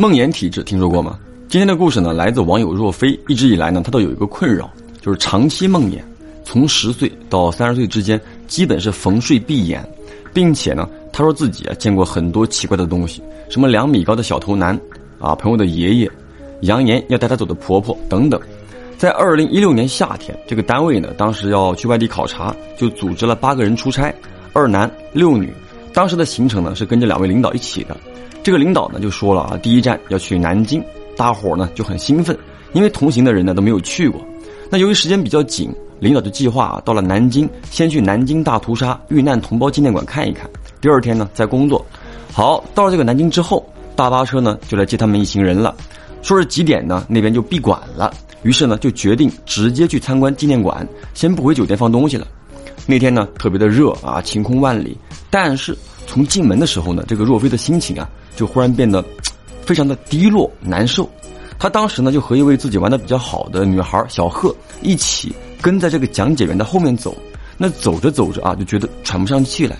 梦魇体质听说过吗？今天的故事呢，来自网友若飞。一直以来呢，他都有一个困扰，就是长期梦魇，从十岁到三十岁之间，基本是逢睡必眼，并且呢，他说自己啊见过很多奇怪的东西，什么两米高的小头男，啊朋友的爷爷，扬言要带他走的婆婆等等。在二零一六年夏天，这个单位呢，当时要去外地考察，就组织了八个人出差，二男六女。当时的行程呢是跟着两位领导一起的。这个领导呢就说了啊，第一站要去南京，大伙呢就很兴奋，因为同行的人呢都没有去过。那由于时间比较紧，领导就计划啊到了南京，先去南京大屠杀遇难同胞纪念馆看一看，第二天呢再工作。好，到了这个南京之后，大巴车呢就来接他们一行人了，说是几点呢那边就闭馆了，于是呢就决定直接去参观纪念馆，先不回酒店放东西了。那天呢特别的热啊，晴空万里，但是从进门的时候呢，这个若飞的心情啊。就忽然变得 非常的低落难受，他当时呢就和一位自己玩的比较好的女孩小贺一起跟在这个讲解员的后面走，那走着走着啊就觉得喘不上气来。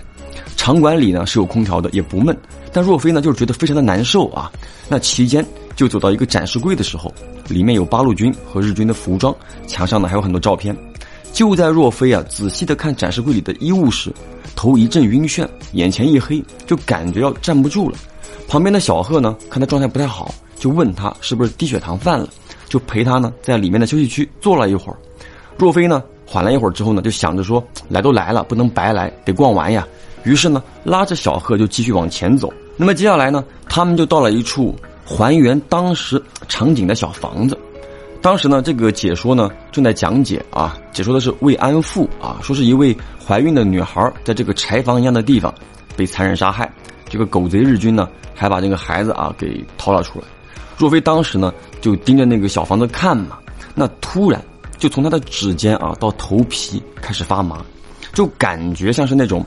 场馆里呢是有空调的，也不闷，但若飞呢就是觉得非常的难受啊。那期间就走到一个展示柜的时候，里面有八路军和日军的服装，墙上呢还有很多照片。就在若飞啊仔细的看展示柜里的衣物时，头一阵晕眩，眼前一黑，就感觉要站不住了。旁边的小贺呢，看他状态不太好，就问他是不是低血糖犯了，就陪他呢在里面的休息区坐了一会儿。若飞呢缓了一会儿之后呢，就想着说来都来了，不能白来，得逛完呀。于是呢拉着小贺就继续往前走。那么接下来呢，他们就到了一处还原当时场景的小房子。当时呢这个解说呢正在讲解啊，解说的是慰安妇啊，说是一位怀孕的女孩在这个柴房一样的地方被残忍杀害。这个狗贼日军呢，还把这个孩子啊给掏了出来。若非当时呢就盯着那个小房子看嘛，那突然就从他的指尖啊到头皮开始发麻，就感觉像是那种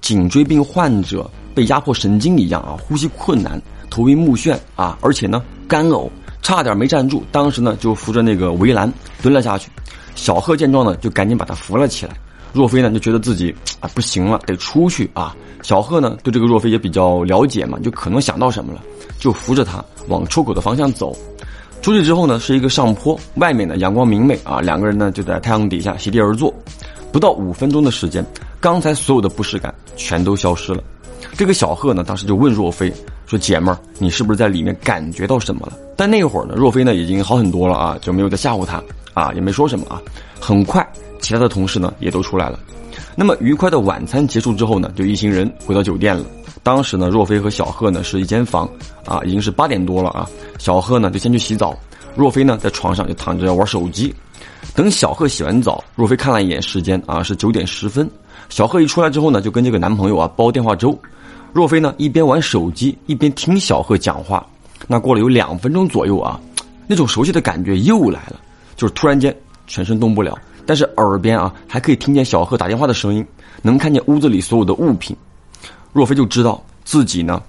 颈椎病患者被压迫神经一样啊，呼吸困难、头晕目眩啊，而且呢干呕，差点没站住。当时呢就扶着那个围栏蹲了下去。小贺见状呢就赶紧把他扶了起来。若飞呢就觉得自己啊不行了，得出去啊。小贺呢对这个若飞也比较了解嘛，就可能想到什么了，就扶着他往出口的方向走。出去之后呢是一个上坡，外面呢阳光明媚啊，两个人呢就在太阳底下席地而坐。不到五分钟的时间，刚才所有的不适感全都消失了。这个小贺呢当时就问若飞说：“姐们儿，你是不是在里面感觉到什么了？”但那会儿呢若飞呢已经好很多了啊，就没有再吓唬他啊，也没说什么啊。很快。其他的同事呢也都出来了，那么愉快的晚餐结束之后呢，就一行人回到酒店了。当时呢，若飞和小贺呢是一间房，啊，已经是八点多了啊。小贺呢就先去洗澡，若飞呢在床上就躺着玩手机。等小贺洗完澡，若飞看了一眼时间啊，是九点十分。小贺一出来之后呢，就跟这个男朋友啊煲电话粥。若飞呢一边玩手机一边听小贺讲话。那过了有两分钟左右啊，那种熟悉的感觉又来了，就是突然间全身动不了。但是耳边啊还可以听见小贺打电话的声音，能看见屋子里所有的物品。若飞就知道自己呢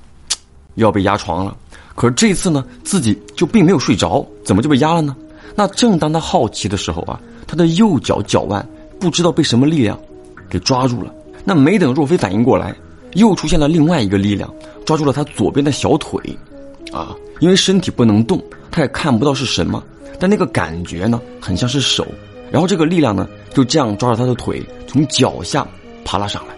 要被压床了，可是这次呢自己就并没有睡着，怎么就被压了呢？那正当他好奇的时候啊，他的右脚脚腕不知道被什么力量给抓住了。那没等若飞反应过来，又出现了另外一个力量抓住了他左边的小腿。啊，因为身体不能动，他也看不到是什么，但那个感觉呢很像是手。然后这个力量呢，就这样抓着他的腿，从脚下爬了上来。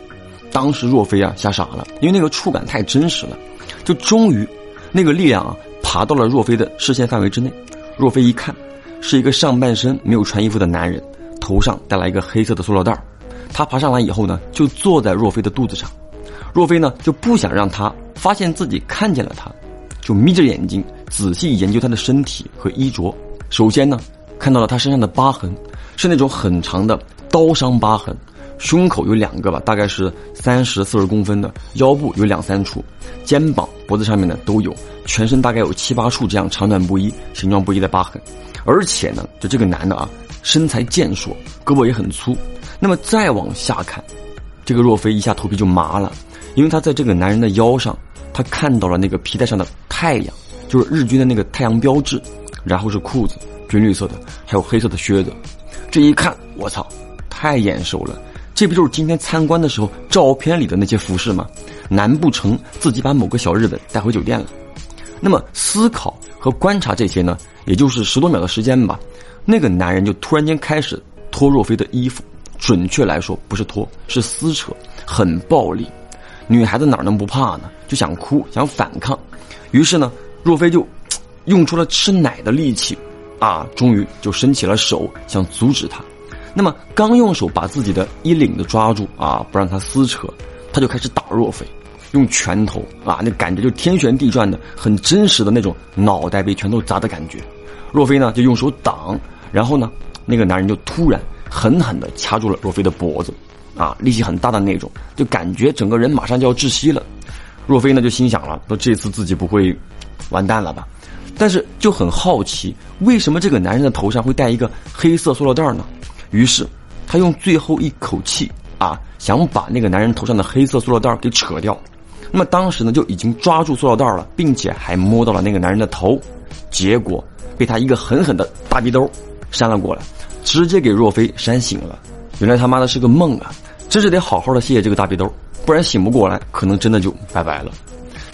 当时若飞啊吓傻了，因为那个触感太真实了。就终于，那个力量啊爬到了若飞的视线范围之内。若飞一看，是一个上半身没有穿衣服的男人，头上戴了一个黑色的塑料袋他爬上来以后呢，就坐在若飞的肚子上。若飞呢就不想让他发现自己看见了他，就眯着眼睛仔细研究他的身体和衣着。首先呢，看到了他身上的疤痕。是那种很长的刀伤疤痕，胸口有两个吧，大概是三十四十公分的，腰部有两三处，肩膀、脖子上面呢都有，全身大概有七八处这样长短不一、形状不一的疤痕，而且呢，就这个男的啊，身材健硕，胳膊也很粗。那么再往下看，这个若飞一下头皮就麻了，因为他在这个男人的腰上，他看到了那个皮带上的太阳，就是日军的那个太阳标志，然后是裤子，军绿色的，还有黑色的靴子。这一看，我操，太眼熟了！这不就是今天参观的时候照片里的那些服饰吗？难不成自己把某个小日本带回酒店了？那么思考和观察这些呢，也就是十多秒的时间吧。那个男人就突然间开始脱若飞的衣服，准确来说不是脱，是撕扯，很暴力。女孩子哪能不怕呢？就想哭，想反抗。于是呢，若飞就 用出了吃奶的力气，啊，终于就伸起了手想阻止他。那么刚用手把自己的衣领子抓住啊，不让他撕扯，他就开始打若飞，用拳头啊，那感觉就天旋地转的，很真实的那种脑袋被拳头砸的感觉。若飞呢就用手挡，然后呢，那个男人就突然狠狠的掐住了若飞的脖子，啊，力气很大的那种，就感觉整个人马上就要窒息了。若飞呢就心想了，说这次自己不会完蛋了吧？但是就很好奇，为什么这个男人的头上会戴一个黑色塑料袋呢？于是，他用最后一口气啊，想把那个男人头上的黑色塑料袋给扯掉。那么当时呢，就已经抓住塑料袋了，并且还摸到了那个男人的头，结果被他一个狠狠的大逼兜扇了过来，直接给若飞扇醒了。原来他妈的是个梦啊！真是得好好的谢谢这个大逼兜，不然醒不过来，可能真的就拜拜了。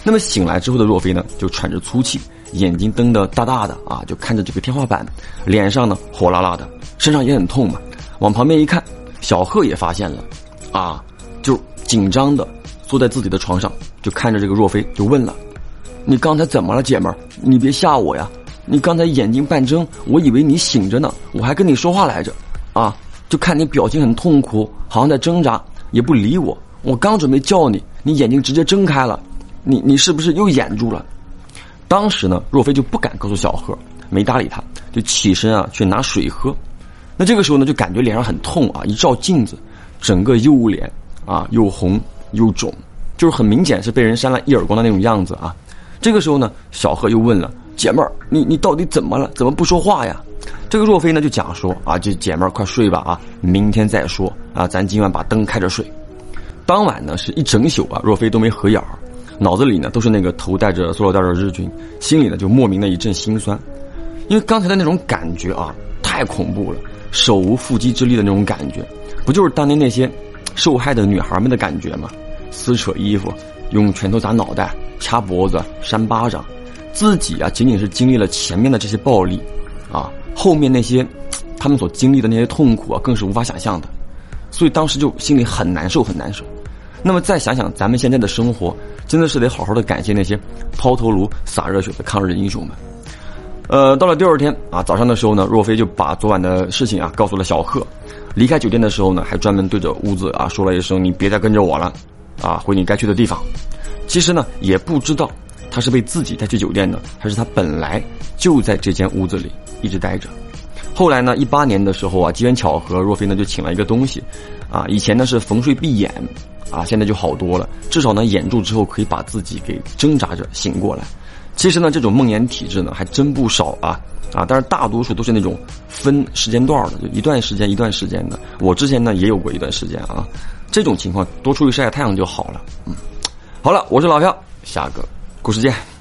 那么醒来之后的若飞呢，就喘着粗气，眼睛瞪得大大的啊，就看着这个天花板，脸上呢火辣辣的，身上也很痛嘛。往旁边一看，小贺也发现了，啊，就紧张的坐在自己的床上，就看着这个若飞，就问了：“你刚才怎么了，姐们儿？你别吓我呀！你刚才眼睛半睁，我以为你醒着呢，我还跟你说话来着，啊，就看你表情很痛苦，好像在挣扎，也不理我。我刚准备叫你，你眼睛直接睁开了，你你是不是又掩住了？”当时呢，若飞就不敢告诉小贺，没搭理他，就起身啊去拿水喝。那这个时候呢，就感觉脸上很痛啊！一照镜子，整个右脸啊又红又肿，就是很明显是被人扇了一耳光的那种样子啊。这个时候呢，小贺又问了：“姐妹儿，你你到底怎么了？怎么不说话呀？”这个若飞呢就讲说：“啊，就姐妹儿快睡吧啊，明天再说啊，咱今晚把灯开着睡。”当晚呢是一整宿啊，若飞都没合眼儿，脑子里呢都是那个头戴着塑料袋的日军，心里呢就莫名的一阵心酸，因为刚才的那种感觉啊太恐怖了。手无缚鸡之力的那种感觉，不就是当年那些受害的女孩们的感觉吗？撕扯衣服，用拳头砸脑袋，掐脖子，扇巴掌，自己啊仅仅是经历了前面的这些暴力，啊，后面那些他们所经历的那些痛苦啊，更是无法想象的，所以当时就心里很难受，很难受。那么再想想咱们现在的生活，真的是得好好的感谢那些抛头颅洒热血的抗日英雄们。呃，到了第二天啊，早上的时候呢，若飞就把昨晚的事情啊告诉了小贺。离开酒店的时候呢，还专门对着屋子啊说了一声：“你别再跟着我了，啊，回你该去的地方。”其实呢，也不知道他是被自己带去酒店的，还是他本来就在这间屋子里一直待着。后来呢，一八年的时候啊，机缘巧合，若飞呢就请了一个东西，啊，以前呢是逢睡闭眼，啊，现在就好多了，至少呢眼住之后可以把自己给挣扎着醒过来。其实呢，这种梦魇体质呢还真不少啊啊！但是大多数都是那种分时间段的，就一段时间一段时间的。我之前呢也有过一段时间啊，这种情况多出去晒晒太阳就好了。嗯，好了，我是老朴，下个故事见。